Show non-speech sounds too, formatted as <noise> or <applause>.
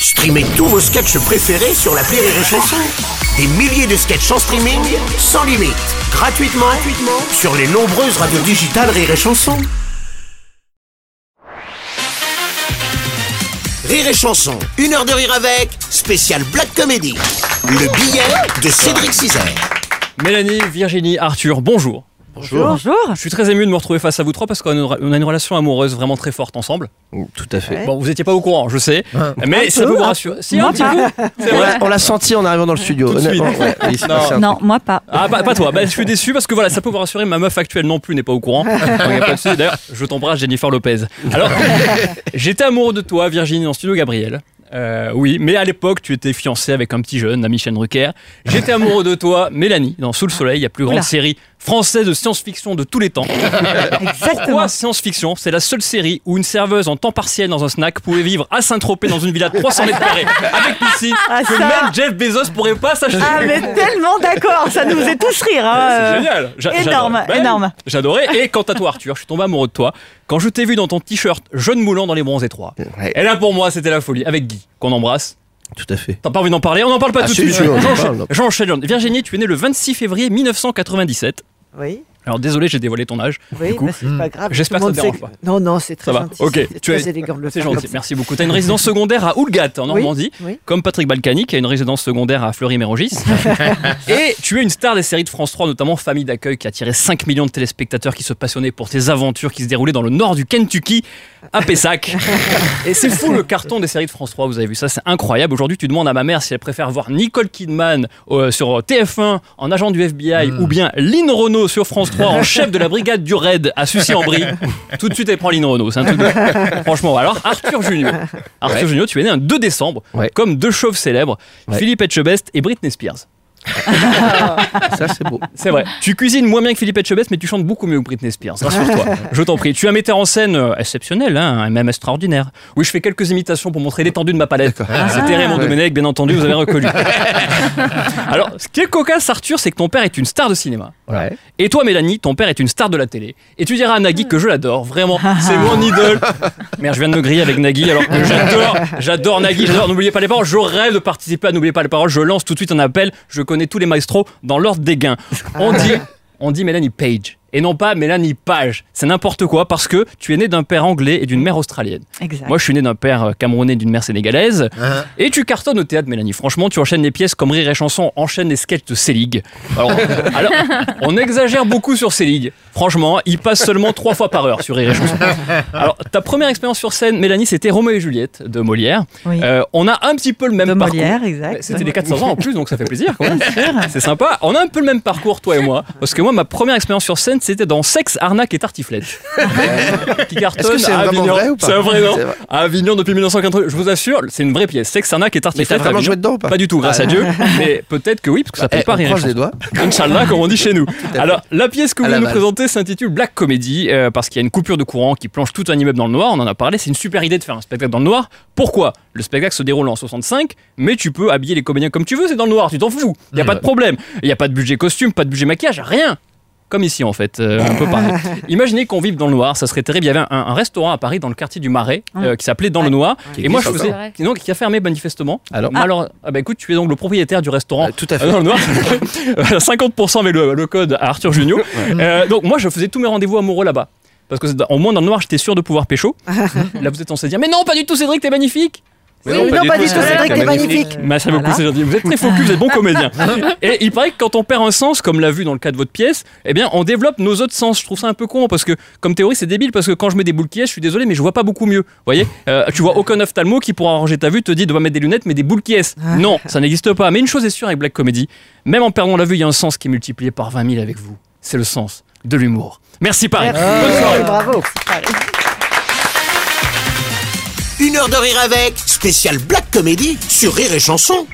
Streamez tous vos sketchs préférés sur la Rire et Chanson. Des milliers de sketchs en streaming, sans limite, gratuitement, gratuitement sur les nombreuses radios digitales Rire et Chanson. Rire et Chanson, une heure de rire avec, spécial Black Comedy. Le billet de Cédric Cizer. Mélanie, Virginie, Arthur, bonjour. Bonjour. Je suis très ému de me retrouver face à vous trois parce qu'on a une- relation amoureuse vraiment très forte ensemble. Tout à fait. Bon, vous étiez pas au courant, je sais, mais ça peu, peut vous rassurer. Si, Moi un petit pas. peu, c'est On vrai. l'a- On l'a senti en arrivant dans le studio. Tout suite. ouais, Non. moi pas. Ah, pas, pas toi, bah, je suis déçu parce que voilà, ça peut vous rassurer, ma meuf actuelle non plus n'est pas au courant. <laughs> D'ailleurs, je t'embrasse Jennifer Lopez. Alors, <laughs> j'étais amoureux de toi, Virginie, dans le studio Gabriel. Euh, oui, mais à l'époque, tu étais fiancé avec un petit jeune, Michel Drucker. J'étais amoureux de toi, Mélanie, dans Sous le Soleil, la plus grande Oula. série française de science-fiction de tous les temps. <laughs> Exactement. Pourquoi science-fiction C'est la seule série où une serveuse en temps partiel dans un snack pouvait vivre à Saint-Tropez dans une villa de 300 mètres carrés avec piscine Ah, que ça. même Jeff Bezos pourrait pas s'acheter. Ah mais tellement d'accord, ça nous faisait tous rire. hein, C'est euh. génial. J'a- énorme. Ben, énorme. J'adorais. Et quant à toi, Arthur, je suis tombé amoureux de toi quand je t'ai vu dans ton t-shirt jeune moulant dans les bronzes étroits. Ouais, Et là, pour moi, c'était la folie. Avec Guy, qu'on embrasse. Tout à fait. T'as pas envie d'en parler On n'en parle pas Ah, tout de suite. parle. J'enchaîne. Virginie, tu es née le 26 février 1997. Oui, Alors désolé, j'ai dévoilé ton âge. oui, Du coup, bah, c'est pas grave. J'espère que ça te dérange sait- Non, non, c'est très Ça va. Ok, C'est tu très es- élégant de le C'est faire gentil, merci beaucoup. Tu as une résidence <laughs> secondaire à Oulgat, en Normandie, oui. comme Patrick Balkany, qui a une résidence secondaire à Fleury-Mérogis. <laughs> et tu es une star des séries de France 3, notamment Famille d'accueil, qui a attiré 5 millions de téléspectateurs qui se passionnaient pour tes aventures qui se déroulaient dans le nord du Kentucky, à Pessac. <laughs> et c'est fou le carton des séries de France 3, vous avez vu ça, c'est incroyable. Aujourd'hui, tu demandes à ma mère si elle préfère voir Nicole Kidman euh, sur TF1 en agent du FBI ou bien Lynn Renault sur France 3 en chef de la brigade du raid à Sucy-en-Brie. Tout de suite, elle prend Lynn Renault, c'est un truc de... Franchement, alors Arthur Junior. Arthur Junior, tu es né un 2 décembre, Ouais. comme deux chauves célèbres. Philippe Etchebest et Britney Spears. <laughs> Ça, c'est beau. C'est vrai. Tu cuisines moins bien que Philippe Etchebest, mais tu chantes beaucoup mieux que Britney Spears. Rassure-toi. <laughs> Je t'en prie. Tu es un metteur en scène euh, exceptionnel, hein, même extraordinaire. Oui, je fais quelques imitations pour montrer l'étendue de ma palette. C'était Raymond Ouais. Domenech, bien entendu, vous avez reconnu. <laughs> Alors, ce qui est cocasse, Arthur, c'est que ton père est une star de cinéma. Ouais. Et toi, Mélanie, ton père est une star de la télé. Et tu diras à Nagui que je l'adore, vraiment, c'est mon idole. Merde, je viens de me griller avec Nagui, alors que j'adore, j'adore Nagui, j'adore. N'oubliez pas les paroles, je rêve de participer à N'oubliez pas les paroles. Je lance tout de suite un appel, je connais tous les maestros dans l'ordre des gains. On <laughs> dit, on dit Mélanie Page. Et non pas Mélanie Page. C'est n'importe quoi parce que tu es né d'un père anglais et d'une mère australienne. Exact. Moi, je suis né d'un père euh, camerounais et d'une mère sénégalaise. Et tu cartonnes au théâtre, Mélanie. Franchement, tu enchaînes les pièces comme Rire et Chanson enchaîne les sketchs de Selig. Alors, <laughs> alors, on exagère beaucoup sur Selig. Franchement, il passe seulement trois fois par heure sur Rire et Chanson. Alors, ta première expérience sur scène, Mélanie, c'était Roméo et Juliette de Molière. Oui. Euh, on a un petit peu le même de parcours. Molière, exact. C'était les 400 ans en plus, donc ça fait plaisir. C'est sympa. On a un peu le même parcours, toi et moi. Parce que moi, ma première expérience sur scène, c'était dans Sexe, Arnaque et Tartiflette. qui cartonne Est-ce que c'est à Avignon. vrai ou pas C'est un vrai nom. C'est vrai. À Avignon depuis 1980. Je vous assure, c'est une vraie pièce. Sexe, Arnaque et Mais Tartiflette. t'as à vraiment joué dedans ou pas Pas du tout, grâce à Dieu. Mais peut-être que oui, parce que ça peut Eh, pas on croise les doigts. Inch'Allah, comme on dit chez nous. <laughs> Alors, la pièce que vous voulez nous présenter s'intitule Black Comedy, euh, parce qu'il y a une coupure de courant qui plonge tout un immeuble dans le noir. On en a parlé. C'est une super idée de faire un spectacle dans le noir. Pourquoi? Le spectacle se déroule en 65, mais tu peux habiller les comédiens comme tu veux, c'est dans le noir, tu t'en fous. Il n'y a pas de problème. Il n'y a pas de budget costume, pas de budget maquillage, rien. Comme ici en fait, euh, un peu pareil. <laughs> Imaginez qu'on vive dans le noir, ça serait terrible. Il y avait un, un restaurant à Paris dans le quartier du Marais euh, qui s'appelait Dans le. Noir. Et moi je faisais. donc, qui a fermé manifestement. Alors Alors, ah bah écoute, tu es donc le propriétaire du restaurant Euh, Tout à euh, fait. dans le noir. <laughs> 50% avec le, le code à Arthur Junio. Euh, donc moi, je faisais tous mes rendez-vous amoureux là-bas. Parce que c'est- au moins dans le noir, j'étais sûr de pouvoir pécho. <laughs> Là, vous êtes censé dire, mais non, pas du tout, Cédric, t'es magnifique. Oui, non, pas du tout, Cédric, t'es magnifique. Merci beaucoup, Voilà. c'est gentil. Vous êtes très focus, vous êtes bon <laughs> comédien. Et il paraît que quand on perd un sens, comme l'a vu dans le cas de votre pièce, eh bien, on développe nos autres sens. Je trouve ça un peu con parce que, comme théorie, c'est débile parce que quand je mets des boules qui est, je suis désolé, mais je vois pas beaucoup mieux. Vous voyez, Euh, tu vois aucun ophtalmo qui pour arranger ta vue te dit de pas mettre des lunettes, mais des boules qui est. Non, ça n'existe pas. Mais une chose est sûre avec Black Comedy, même en perdant la vue, il y a un sens qui est multiplié par 20 000 avec vous. C'est le sens de l'humour. Merci Paris. Bonne soirée. Bravo. Une heure de rire avec, spécial Black Comedy sur Rire et Chanson.